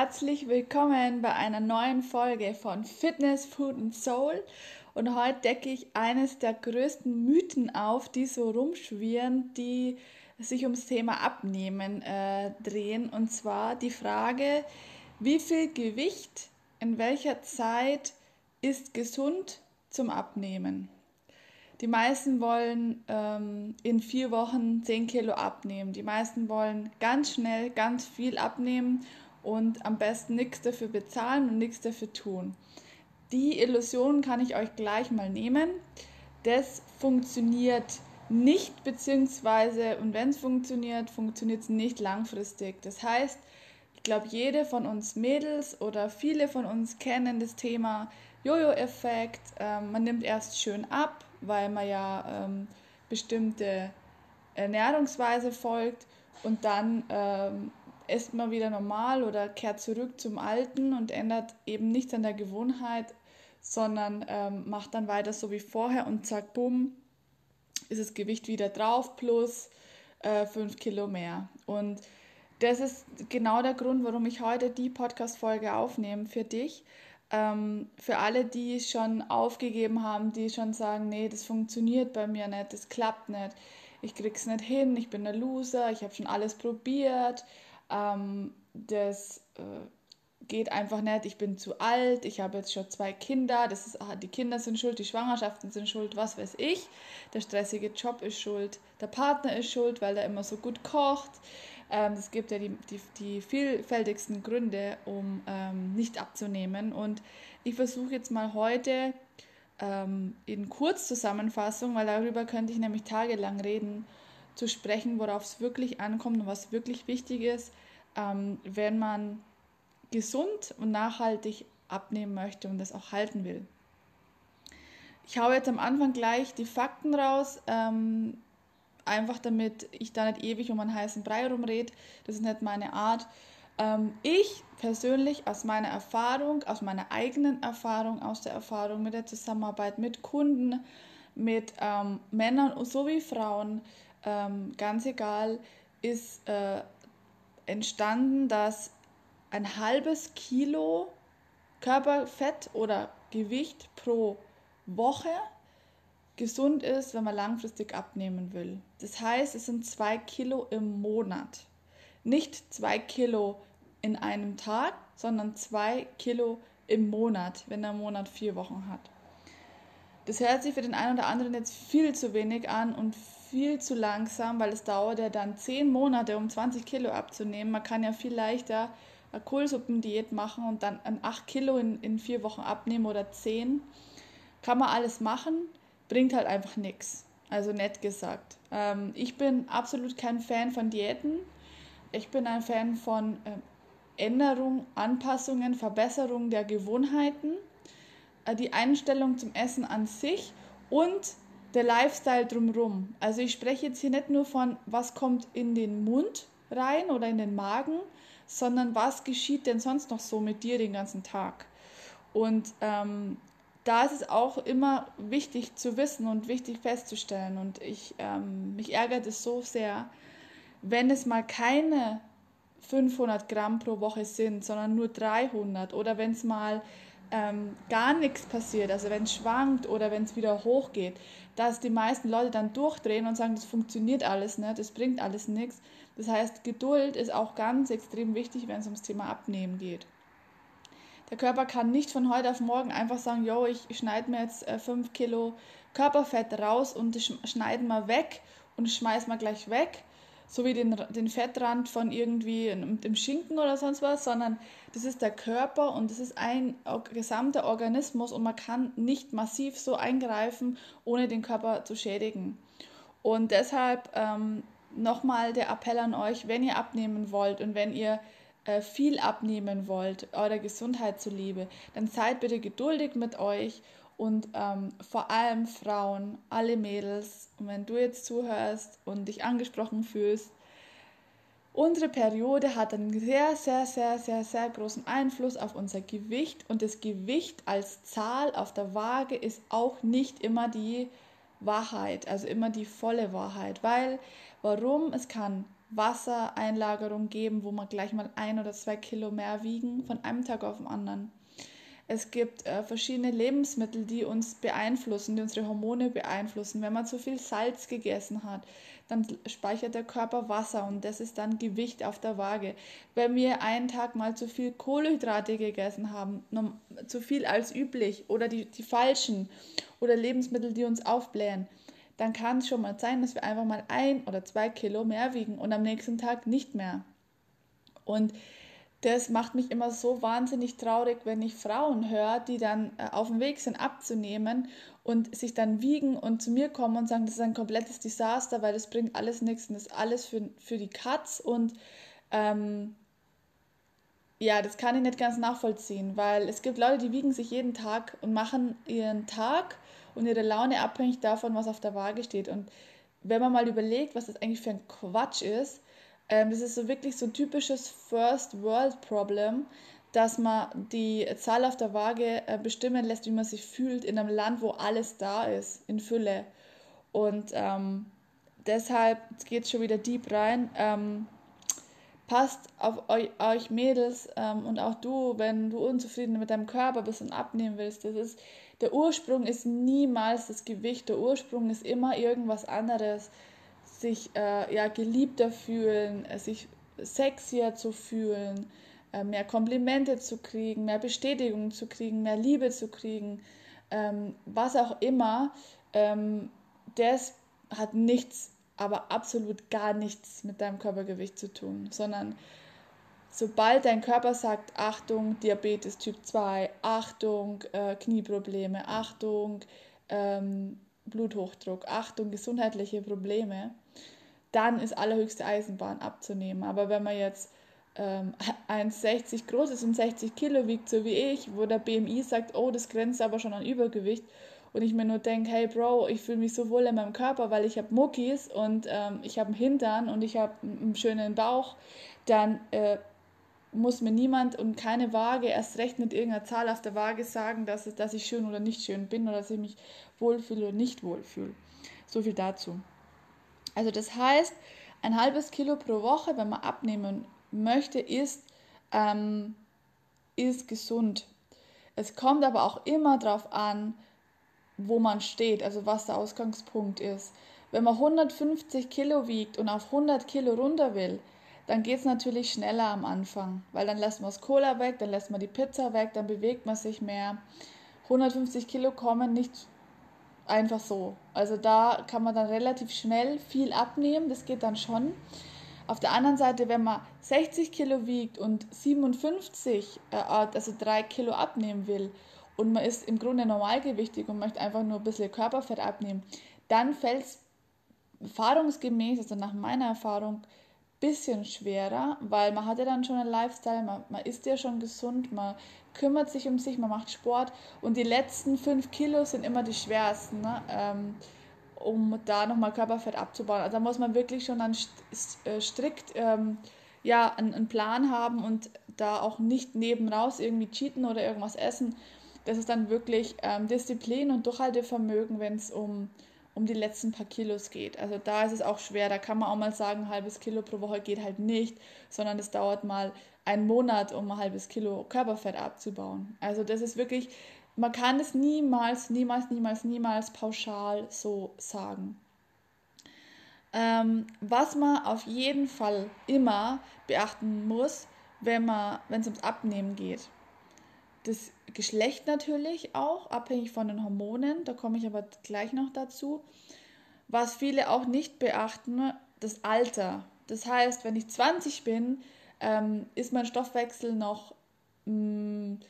herzlich willkommen bei einer neuen Folge von Fitness, Food and Soul. Und heute decke ich eines der größten Mythen auf, die so rumschwirren, die sich ums Thema Abnehmen äh, drehen. Und zwar die Frage, wie viel Gewicht in welcher Zeit ist gesund zum Abnehmen? Die meisten wollen ähm, in vier Wochen 10 Kilo abnehmen. Die meisten wollen ganz schnell ganz viel abnehmen und am besten nichts dafür bezahlen und nichts dafür tun. Die Illusion kann ich euch gleich mal nehmen. Das funktioniert nicht, beziehungsweise, und wenn es funktioniert, funktioniert es nicht langfristig. Das heißt, ich glaube, jede von uns Mädels oder viele von uns kennen das Thema Jojo-Effekt. Ähm, man nimmt erst schön ab, weil man ja ähm, bestimmte Ernährungsweise folgt und dann ähm, isst man wieder normal oder kehrt zurück zum Alten und ändert eben nichts an der Gewohnheit, sondern ähm, macht dann weiter so wie vorher und zack, bumm, ist das Gewicht wieder drauf plus 5 äh, Kilo mehr. Und das ist genau der Grund, warum ich heute die Podcast-Folge aufnehme für dich, ähm, für alle, die schon aufgegeben haben, die schon sagen, nee, das funktioniert bei mir nicht, das klappt nicht, ich krieg's nicht hin, ich bin ein Loser, ich habe schon alles probiert, ähm, das äh, geht einfach nicht, ich bin zu alt, ich habe jetzt schon zwei Kinder, das ist, die Kinder sind schuld, die Schwangerschaften sind schuld, was weiß ich, der stressige Job ist schuld, der Partner ist schuld, weil er immer so gut kocht, ähm, es gibt ja die, die, die vielfältigsten Gründe, um ähm, nicht abzunehmen. Und ich versuche jetzt mal heute ähm, in Kurzzusammenfassung, weil darüber könnte ich nämlich tagelang reden, zu sprechen, worauf es wirklich ankommt und was wirklich wichtig ist, ähm, wenn man gesund und nachhaltig abnehmen möchte und das auch halten will. Ich habe jetzt am Anfang gleich die Fakten raus. Ähm, einfach damit ich da nicht ewig um einen heißen Brei rumrede. Das ist nicht meine Art. Ähm, ich persönlich aus meiner Erfahrung, aus meiner eigenen Erfahrung, aus der Erfahrung mit der Zusammenarbeit mit Kunden, mit ähm, Männern sowie Frauen, ähm, ganz egal, ist äh, entstanden, dass ein halbes Kilo Körperfett oder Gewicht pro Woche gesund ist, wenn man langfristig abnehmen will. Das heißt, es sind zwei Kilo im Monat. Nicht zwei Kilo in einem Tag, sondern zwei Kilo im Monat, wenn der Monat vier Wochen hat. Das hört sich für den einen oder anderen jetzt viel zu wenig an und viel zu langsam, weil es dauert ja dann zehn Monate, um 20 Kilo abzunehmen. Man kann ja viel leichter eine Kohlsuppendiät machen und dann ein 8 Kilo in, in vier Wochen abnehmen oder 10. Kann man alles machen bringt halt einfach nichts. Also nett gesagt. Ähm, ich bin absolut kein Fan von Diäten. Ich bin ein Fan von äh, Änderung, Anpassungen, Verbesserung der Gewohnheiten, äh, die Einstellung zum Essen an sich und der Lifestyle drumherum. Also ich spreche jetzt hier nicht nur von, was kommt in den Mund rein oder in den Magen, sondern was geschieht denn sonst noch so mit dir den ganzen Tag. Und ähm, da ist es auch immer wichtig zu wissen und wichtig festzustellen. Und ich, ähm, mich ärgert es so sehr, wenn es mal keine 500 Gramm pro Woche sind, sondern nur 300 oder wenn es mal ähm, gar nichts passiert, also wenn es schwankt oder wenn es wieder hochgeht, dass die meisten Leute dann durchdrehen und sagen, das funktioniert alles nicht, das bringt alles nichts. Das heißt, Geduld ist auch ganz extrem wichtig, wenn es ums Thema Abnehmen geht. Der Körper kann nicht von heute auf morgen einfach sagen, yo, ich schneide mir jetzt 5 äh, Kilo Körperfett raus und das schneiden wir weg und schmeißen wir gleich weg, so wie den, den Fettrand von irgendwie dem Schinken oder sonst was, sondern das ist der Körper und das ist ein gesamter Organismus und man kann nicht massiv so eingreifen, ohne den Körper zu schädigen. Und deshalb ähm, nochmal der Appell an euch, wenn ihr abnehmen wollt und wenn ihr äh, viel abnehmen wollt, eurer Gesundheit zuliebe, dann seid bitte geduldig mit euch und ähm, vor allem Frauen, alle Mädels, und wenn du jetzt zuhörst und dich angesprochen fühlst, unsere Periode hat einen sehr, sehr, sehr, sehr, sehr großen Einfluss auf unser Gewicht und das Gewicht als Zahl auf der Waage ist auch nicht immer die Wahrheit, also immer die volle Wahrheit. Weil, warum? Es kann Wassereinlagerung geben, wo man gleich mal ein oder zwei Kilo mehr wiegen von einem Tag auf den anderen. Es gibt äh, verschiedene Lebensmittel, die uns beeinflussen, die unsere Hormone beeinflussen. Wenn man zu viel Salz gegessen hat, dann speichert der Körper Wasser und das ist dann Gewicht auf der Waage. Wenn wir einen Tag mal zu viel Kohlenhydrate gegessen haben, zu viel als üblich oder die, die falschen oder Lebensmittel, die uns aufblähen, dann kann es schon mal sein, dass wir einfach mal ein oder zwei Kilo mehr wiegen und am nächsten Tag nicht mehr. Und das macht mich immer so wahnsinnig traurig, wenn ich Frauen höre, die dann äh, auf dem Weg sind abzunehmen und sich dann wiegen und zu mir kommen und sagen, das ist ein komplettes Desaster, weil das bringt alles nichts und das ist alles für, für die Katz und ähm, ja, das kann ich nicht ganz nachvollziehen, weil es gibt Leute, die wiegen sich jeden Tag und machen ihren Tag und ihre Laune abhängig davon, was auf der Waage steht. Und wenn man mal überlegt, was das eigentlich für ein Quatsch ist, ähm, das ist so wirklich so ein typisches First World Problem, dass man die Zahl auf der Waage äh, bestimmen lässt, wie man sich fühlt in einem Land, wo alles da ist, in Fülle. Und ähm, deshalb geht es schon wieder deep rein. Ähm, passt auf euch, euch Mädels ähm, und auch du, wenn du unzufrieden mit deinem Körper bist und abnehmen willst. Das ist, der Ursprung ist niemals das Gewicht, der Ursprung ist immer irgendwas anderes sich äh, ja, geliebter fühlen, äh, sich sexier zu fühlen, äh, mehr Komplimente zu kriegen, mehr Bestätigung zu kriegen, mehr Liebe zu kriegen, ähm, was auch immer, ähm, das hat nichts, aber absolut gar nichts mit deinem Körpergewicht zu tun, sondern sobald dein Körper sagt, Achtung, Diabetes Typ 2, Achtung, äh, Knieprobleme, Achtung, ähm, Bluthochdruck, Achtung, gesundheitliche Probleme, dann ist allerhöchste Eisenbahn abzunehmen. Aber wenn man jetzt ähm, 1,60 groß ist und 60 Kilo wiegt, so wie ich, wo der BMI sagt, oh, das grenzt aber schon an Übergewicht, und ich mir nur denke, hey Bro, ich fühle mich so wohl in meinem Körper, weil ich habe Muckis und ähm, ich habe einen Hintern und ich habe einen schönen Bauch, dann äh, muss mir niemand und keine Waage erst recht mit irgendeiner Zahl auf der Waage sagen, dass, dass ich schön oder nicht schön bin oder dass ich mich wohlfühle oder nicht wohlfühle. So viel dazu. Also das heißt, ein halbes Kilo pro Woche, wenn man abnehmen möchte, ist, ähm, ist gesund. Es kommt aber auch immer darauf an, wo man steht, also was der Ausgangspunkt ist. Wenn man 150 Kilo wiegt und auf 100 Kilo runter will, dann geht es natürlich schneller am Anfang, weil dann lässt man das Cola weg, dann lässt man die Pizza weg, dann bewegt man sich mehr. 150 Kilo kommen nicht einfach so. Also da kann man dann relativ schnell viel abnehmen, das geht dann schon. Auf der anderen Seite, wenn man 60 Kilo wiegt und 57, äh, also 3 Kilo abnehmen will und man ist im Grunde normalgewichtig und möchte einfach nur ein bisschen Körperfett abnehmen, dann fällt es erfahrungsgemäß, also nach meiner Erfahrung, bisschen schwerer, weil man hat ja dann schon einen Lifestyle, man, man isst ja schon gesund, man kümmert sich um sich, man macht Sport und die letzten fünf Kilo sind immer die schwersten, ne? ähm, um da nochmal Körperfett abzubauen. Also da muss man wirklich schon dann äh, strikt ähm, ja, einen, einen Plan haben und da auch nicht nebenraus irgendwie cheaten oder irgendwas essen. Das ist dann wirklich ähm, Disziplin und Durchhaltevermögen, wenn es um um die letzten paar Kilos geht. Also da ist es auch schwer. Da kann man auch mal sagen, ein halbes Kilo pro Woche geht halt nicht, sondern es dauert mal einen Monat, um ein halbes Kilo Körperfett abzubauen. Also das ist wirklich, man kann es niemals, niemals, niemals, niemals pauschal so sagen. Ähm, was man auf jeden Fall immer beachten muss, wenn es ums Abnehmen geht. Das Geschlecht natürlich auch, abhängig von den Hormonen, da komme ich aber gleich noch dazu. Was viele auch nicht beachten, das Alter. Das heißt, wenn ich 20 bin, ähm, ist mein Stoffwechsel noch mh, mm,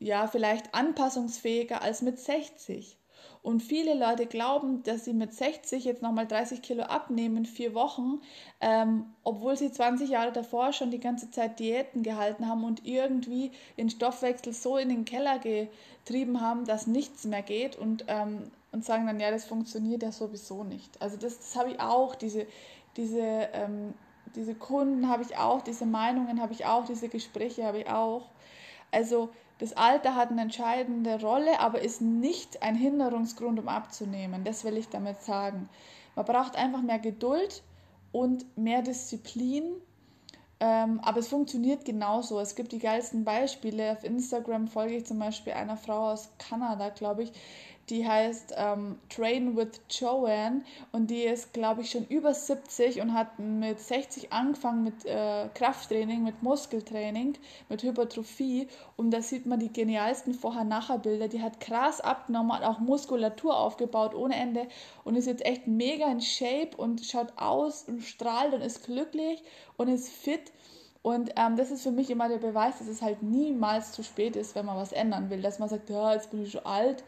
ja vielleicht anpassungsfähiger als mit 60. Und viele Leute glauben, dass sie mit 60 jetzt nochmal 30 Kilo abnehmen vier Wochen, ähm, obwohl sie 20 Jahre davor schon die ganze Zeit Diäten gehalten haben und irgendwie den Stoffwechsel so in den Keller getrieben haben, dass nichts mehr geht und, ähm, und sagen dann, ja, das funktioniert ja sowieso nicht. Also das, das habe ich auch, diese, diese, ähm, diese Kunden habe ich auch, diese Meinungen habe ich auch, diese Gespräche habe ich auch. Also Das Alter hat eine entscheidende Rolle, aber ist nicht ein Hinderungsgrund, um abzunehmen. Das will ich damit sagen. Man braucht einfach mehr Geduld und mehr Disziplin. Ähm, aber es funktioniert genauso. Es gibt die geilsten Beispiele. Auf Instagram folge ich zum Beispiel einer Frau aus Kanada, glaube ich, die heißt ähm, Train with Joanne und die ist, glaube ich, schon über 70 und hat mit 60 angefangen mit äh, Krafttraining, mit Muskeltraining, mit Hypertrophie und da sieht man die genialsten Vorher-Nachher-Bilder. Die hat krass abgenommen, hat auch Muskulatur aufgebaut ohne Ende und ist jetzt echt mega in Shape und schaut aus und strahlt und ist glücklich und ist fit. Und ähm, das ist für mich immer der Beweis, dass es halt niemals zu spät ist, wenn man was ändern will. Dass man sagt, ja, jetzt bin ich schon alt,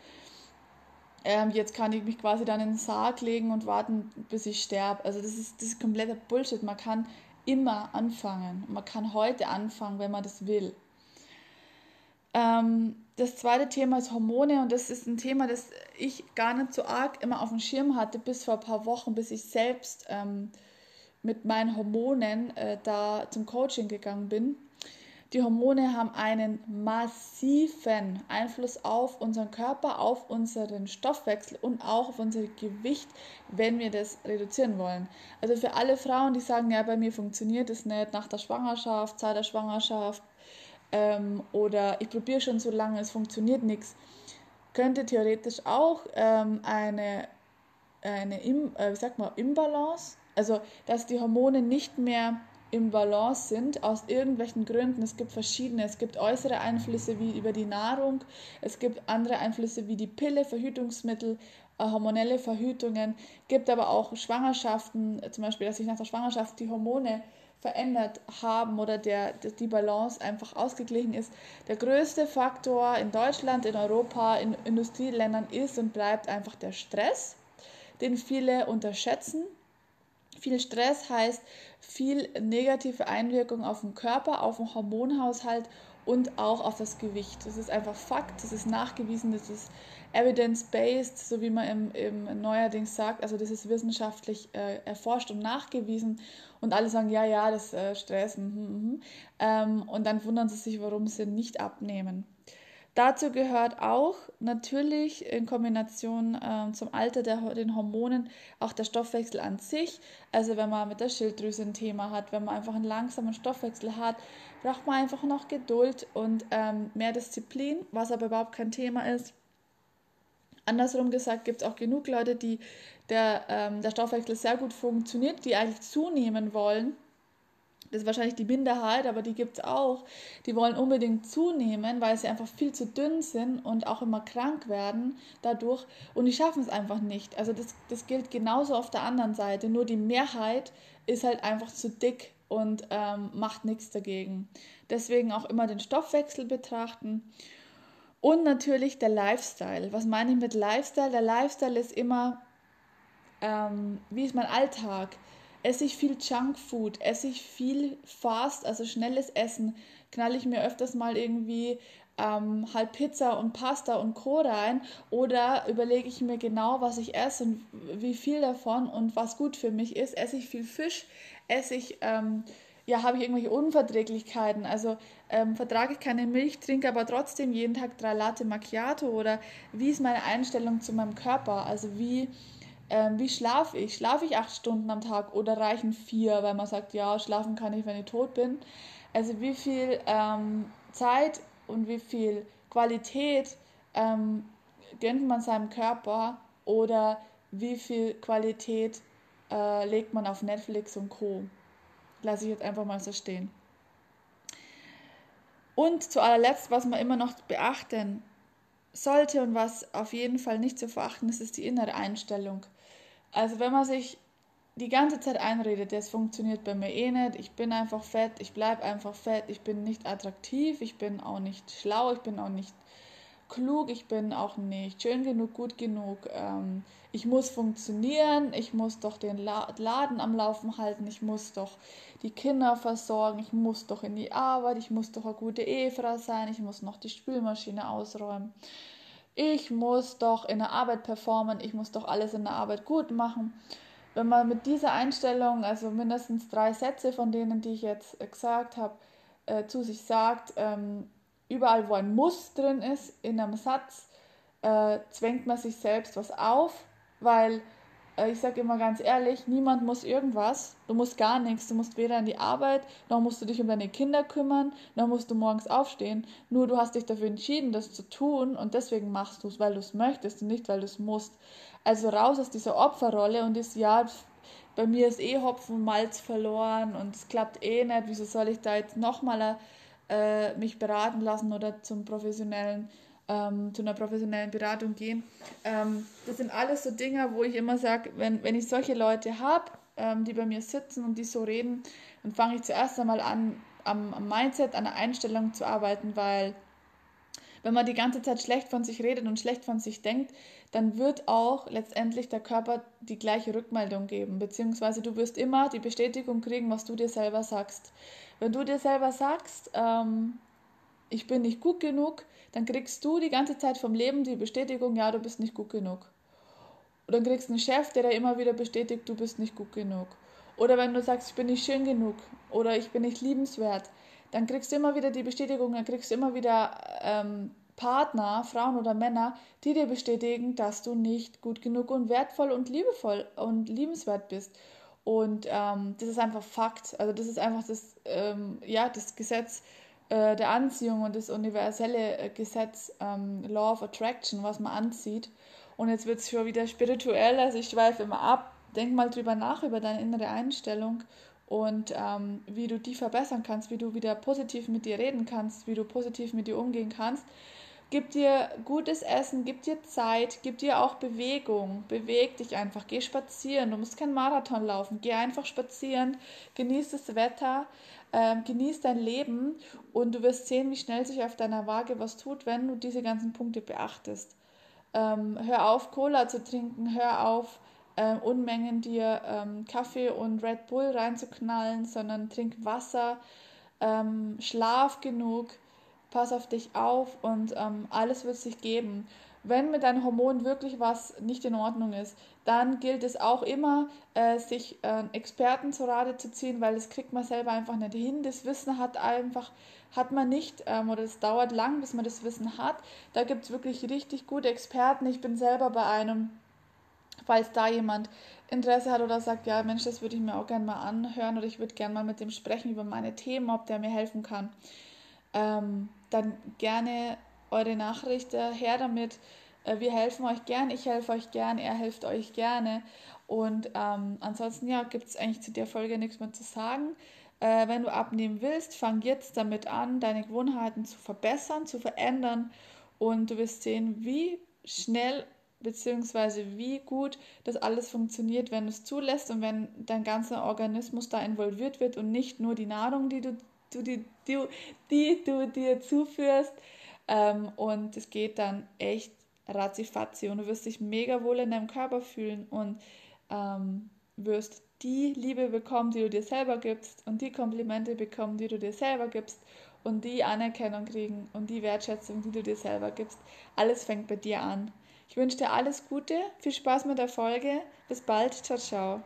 ähm, jetzt kann ich mich quasi dann in den Sarg legen und warten, bis ich sterbe. Also das ist, das ist kompletter Bullshit. Man kann immer anfangen. Man kann heute anfangen, wenn man das will. Ähm, das zweite Thema ist Hormone und das ist ein Thema, das ich gar nicht so arg immer auf dem Schirm hatte, bis vor ein paar Wochen, bis ich selbst ähm, mit meinen Hormonen äh, da zum Coaching gegangen bin. Die Hormone haben einen massiven Einfluss auf unseren Körper, auf unseren Stoffwechsel und auch auf unser Gewicht, wenn wir das reduzieren wollen. Also für alle Frauen, die sagen, ja, bei mir funktioniert es nicht nach der Schwangerschaft, Zeit der Schwangerschaft ähm, oder ich probiere schon so lange, es funktioniert nichts, könnte theoretisch auch ähm, eine, eine äh, wie sagt man, Imbalance, also dass die Hormone nicht mehr im Balance sind, aus irgendwelchen Gründen. Es gibt verschiedene. Es gibt äußere Einflüsse wie über die Nahrung, es gibt andere Einflüsse wie die Pille, Verhütungsmittel, äh, hormonelle Verhütungen, gibt aber auch Schwangerschaften, zum Beispiel, dass sich nach der Schwangerschaft die Hormone verändert haben oder der, die Balance einfach ausgeglichen ist. Der größte Faktor in Deutschland, in Europa, in Industrieländern ist und bleibt einfach der Stress, den viele unterschätzen viel Stress heißt viel negative Einwirkung auf den Körper, auf den Hormonhaushalt und auch auf das Gewicht. Das ist einfach Fakt, das ist nachgewiesen, das ist evidence-based, so wie man im, im neuerdings sagt. Also das ist wissenschaftlich äh, erforscht und nachgewiesen. Und alle sagen, ja, ja, das äh, Stress. Mh, mh. Ähm, und dann wundern sie sich, warum sie nicht abnehmen. Dazu gehört auch natürlich in Kombination äh, zum Alter der den Hormonen auch der Stoffwechsel an sich. Also wenn man mit der Schilddrüse ein Thema hat, wenn man einfach einen langsamen Stoffwechsel hat, braucht man einfach noch Geduld und ähm, mehr Disziplin, was aber überhaupt kein Thema ist. Andersrum gesagt gibt es auch genug Leute, die der, ähm, der Stoffwechsel sehr gut funktioniert, die eigentlich zunehmen wollen das ist wahrscheinlich die Minderheit, aber die gibt es auch, die wollen unbedingt zunehmen, weil sie einfach viel zu dünn sind und auch immer krank werden dadurch und die schaffen es einfach nicht. Also das, das gilt genauso auf der anderen Seite, nur die Mehrheit ist halt einfach zu dick und ähm, macht nichts dagegen. Deswegen auch immer den Stoffwechsel betrachten. Und natürlich der Lifestyle. Was meine ich mit Lifestyle? Der Lifestyle ist immer, ähm, wie ist mein Alltag? Esse ich viel Junkfood, esse ich viel Fast, also schnelles Essen, knalle ich mir öfters mal irgendwie ähm, halt Pizza und Pasta und Co. rein oder überlege ich mir genau, was ich esse und wie viel davon und was gut für mich ist. Esse ich viel Fisch, esse ich, ähm, ja, habe ich irgendwelche Unverträglichkeiten, also ähm, vertrage ich keine Milch, trinke aber trotzdem jeden Tag drei Latte Macchiato oder wie ist meine Einstellung zu meinem Körper, also wie ähm, wie schlafe ich? Schlafe ich acht Stunden am Tag oder reichen vier, weil man sagt, ja, schlafen kann ich, wenn ich tot bin? Also wie viel ähm, Zeit und wie viel Qualität ähm, gönnt man seinem Körper oder wie viel Qualität äh, legt man auf Netflix und Co. Lasse ich jetzt einfach mal so stehen. Und zu allerletzt, was man immer noch beachten sollte und was auf jeden Fall nicht zu verachten ist, ist die innere Einstellung. Also wenn man sich die ganze Zeit einredet, das funktioniert bei mir eh nicht, ich bin einfach fett, ich bleibe einfach fett, ich bin nicht attraktiv, ich bin auch nicht schlau, ich bin auch nicht klug, ich bin auch nicht schön genug, gut genug, ähm, ich muss funktionieren, ich muss doch den Laden am Laufen halten, ich muss doch die Kinder versorgen, ich muss doch in die Arbeit, ich muss doch eine gute Ehefrau sein, ich muss noch die Spülmaschine ausräumen ich muss doch in der Arbeit performen, ich muss doch alles in der Arbeit gut machen. Wenn man mit dieser Einstellung, also mindestens drei Sätze von denen, die ich jetzt gesagt habe, äh, zu sich sagt, ähm, überall, wo ein Muss drin ist, in einem Satz, äh, zwängt man sich selbst was auf, weil äh, ich sage immer ganz ehrlich, niemand muss irgendwas, du musst gar nichts, du musst weder in die Arbeit, noch musst du dich um deine Kinder kümmern, noch musst du morgens aufstehen, nur du hast dich dafür entschieden, das zu tun und deswegen machst du es, weil du es möchtest und nicht, weil du es musst. Also raus aus dieser Opferrolle und das ja, bei mir ist eh Hopfen und Malz verloren und es klappt eh nicht, wieso soll ich da jetzt nochmal äh, mich beraten lassen oder zum professionellen ähm, zu einer professionellen Beratung gehen. Ähm, das sind alles so Dinge, wo ich immer sage, wenn, wenn ich solche Leute habe, ähm, die bei mir sitzen und die so reden, dann fange ich zuerst einmal an, am, am Mindset, an der Einstellung zu arbeiten, weil wenn man die ganze Zeit schlecht von sich redet und schlecht von sich denkt, dann wird auch letztendlich der Körper die gleiche Rückmeldung geben, beziehungsweise du wirst immer die Bestätigung kriegen, was du dir selber sagst. Wenn du dir selber sagst, ähm, ich bin nicht gut genug, dann kriegst du die ganze Zeit vom Leben die Bestätigung, ja, du bist nicht gut genug. Und dann kriegst du einen Chef, der dir immer wieder bestätigt, du bist nicht gut genug. Oder wenn du sagst, ich bin nicht schön genug oder ich bin nicht liebenswert, dann kriegst du immer wieder die Bestätigung, dann kriegst du immer wieder ähm, Partner, Frauen oder Männer, die dir bestätigen, dass du nicht gut genug und wertvoll und liebevoll und liebenswert bist. Und ähm, das ist einfach Fakt. Also das ist einfach das, ähm, ja, das Gesetz äh, der Anziehung und das universelle äh, Gesetz ähm, Law of Attraction, was man anzieht. Und jetzt wird es schon wieder spirituell, also ich schweife immer ab. Denk mal drüber nach, über deine innere Einstellung und ähm, wie du die verbessern kannst, wie du wieder positiv mit dir reden kannst, wie du positiv mit dir umgehen kannst. Gib dir gutes Essen, gib dir Zeit, gib dir auch Bewegung. Beweg dich einfach, geh spazieren. Du musst keinen Marathon laufen, geh einfach spazieren, genieß das Wetter, ähm, genieß dein Leben. Und du wirst sehen, wie schnell sich auf deiner Waage was tut, wenn du diese ganzen Punkte beachtest. Ähm, hör auf, Cola zu trinken, hör auf, ähm, Unmengen dir ähm, Kaffee und Red Bull reinzuknallen, sondern trink Wasser, ähm, schlaf genug, pass auf dich auf und ähm, alles wird sich geben. Wenn mit deinen Hormonen wirklich was nicht in Ordnung ist, dann gilt es auch immer, äh, sich äh, Experten zu Rate zu ziehen, weil das kriegt man selber einfach nicht hin. Das Wissen hat einfach, hat man nicht ähm, oder es dauert lang, bis man das Wissen hat. Da gibt es wirklich richtig gute Experten. Ich bin selber bei einem, falls da jemand Interesse hat oder sagt, ja Mensch, das würde ich mir auch gerne mal anhören oder ich würde gerne mal mit dem sprechen über meine Themen, ob der mir helfen kann. Ähm, dann gerne eure Nachricht her damit. Äh, wir helfen euch gern, ich helfe euch gern, er hilft euch gerne. Und ähm, ansonsten ja, gibt es eigentlich zu der Folge nichts mehr zu sagen. Äh, wenn du abnehmen willst, fang jetzt damit an, deine Gewohnheiten zu verbessern, zu verändern. Und du wirst sehen, wie schnell bzw. wie gut das alles funktioniert, wenn du es zulässt und wenn dein ganzer Organismus da involviert wird und nicht nur die Nahrung, die du, du die, die, die du dir zuführst, ähm, und es geht dann echt ratzifatzi und du wirst dich mega wohl in deinem Körper fühlen und ähm, wirst die Liebe bekommen, die du dir selber gibst und die Komplimente bekommen, die du dir selber gibst und die Anerkennung kriegen und die Wertschätzung, die du dir selber gibst. Alles fängt bei dir an. Ich wünsche dir alles Gute, viel Spaß mit der Folge. Bis bald, ciao, ciao.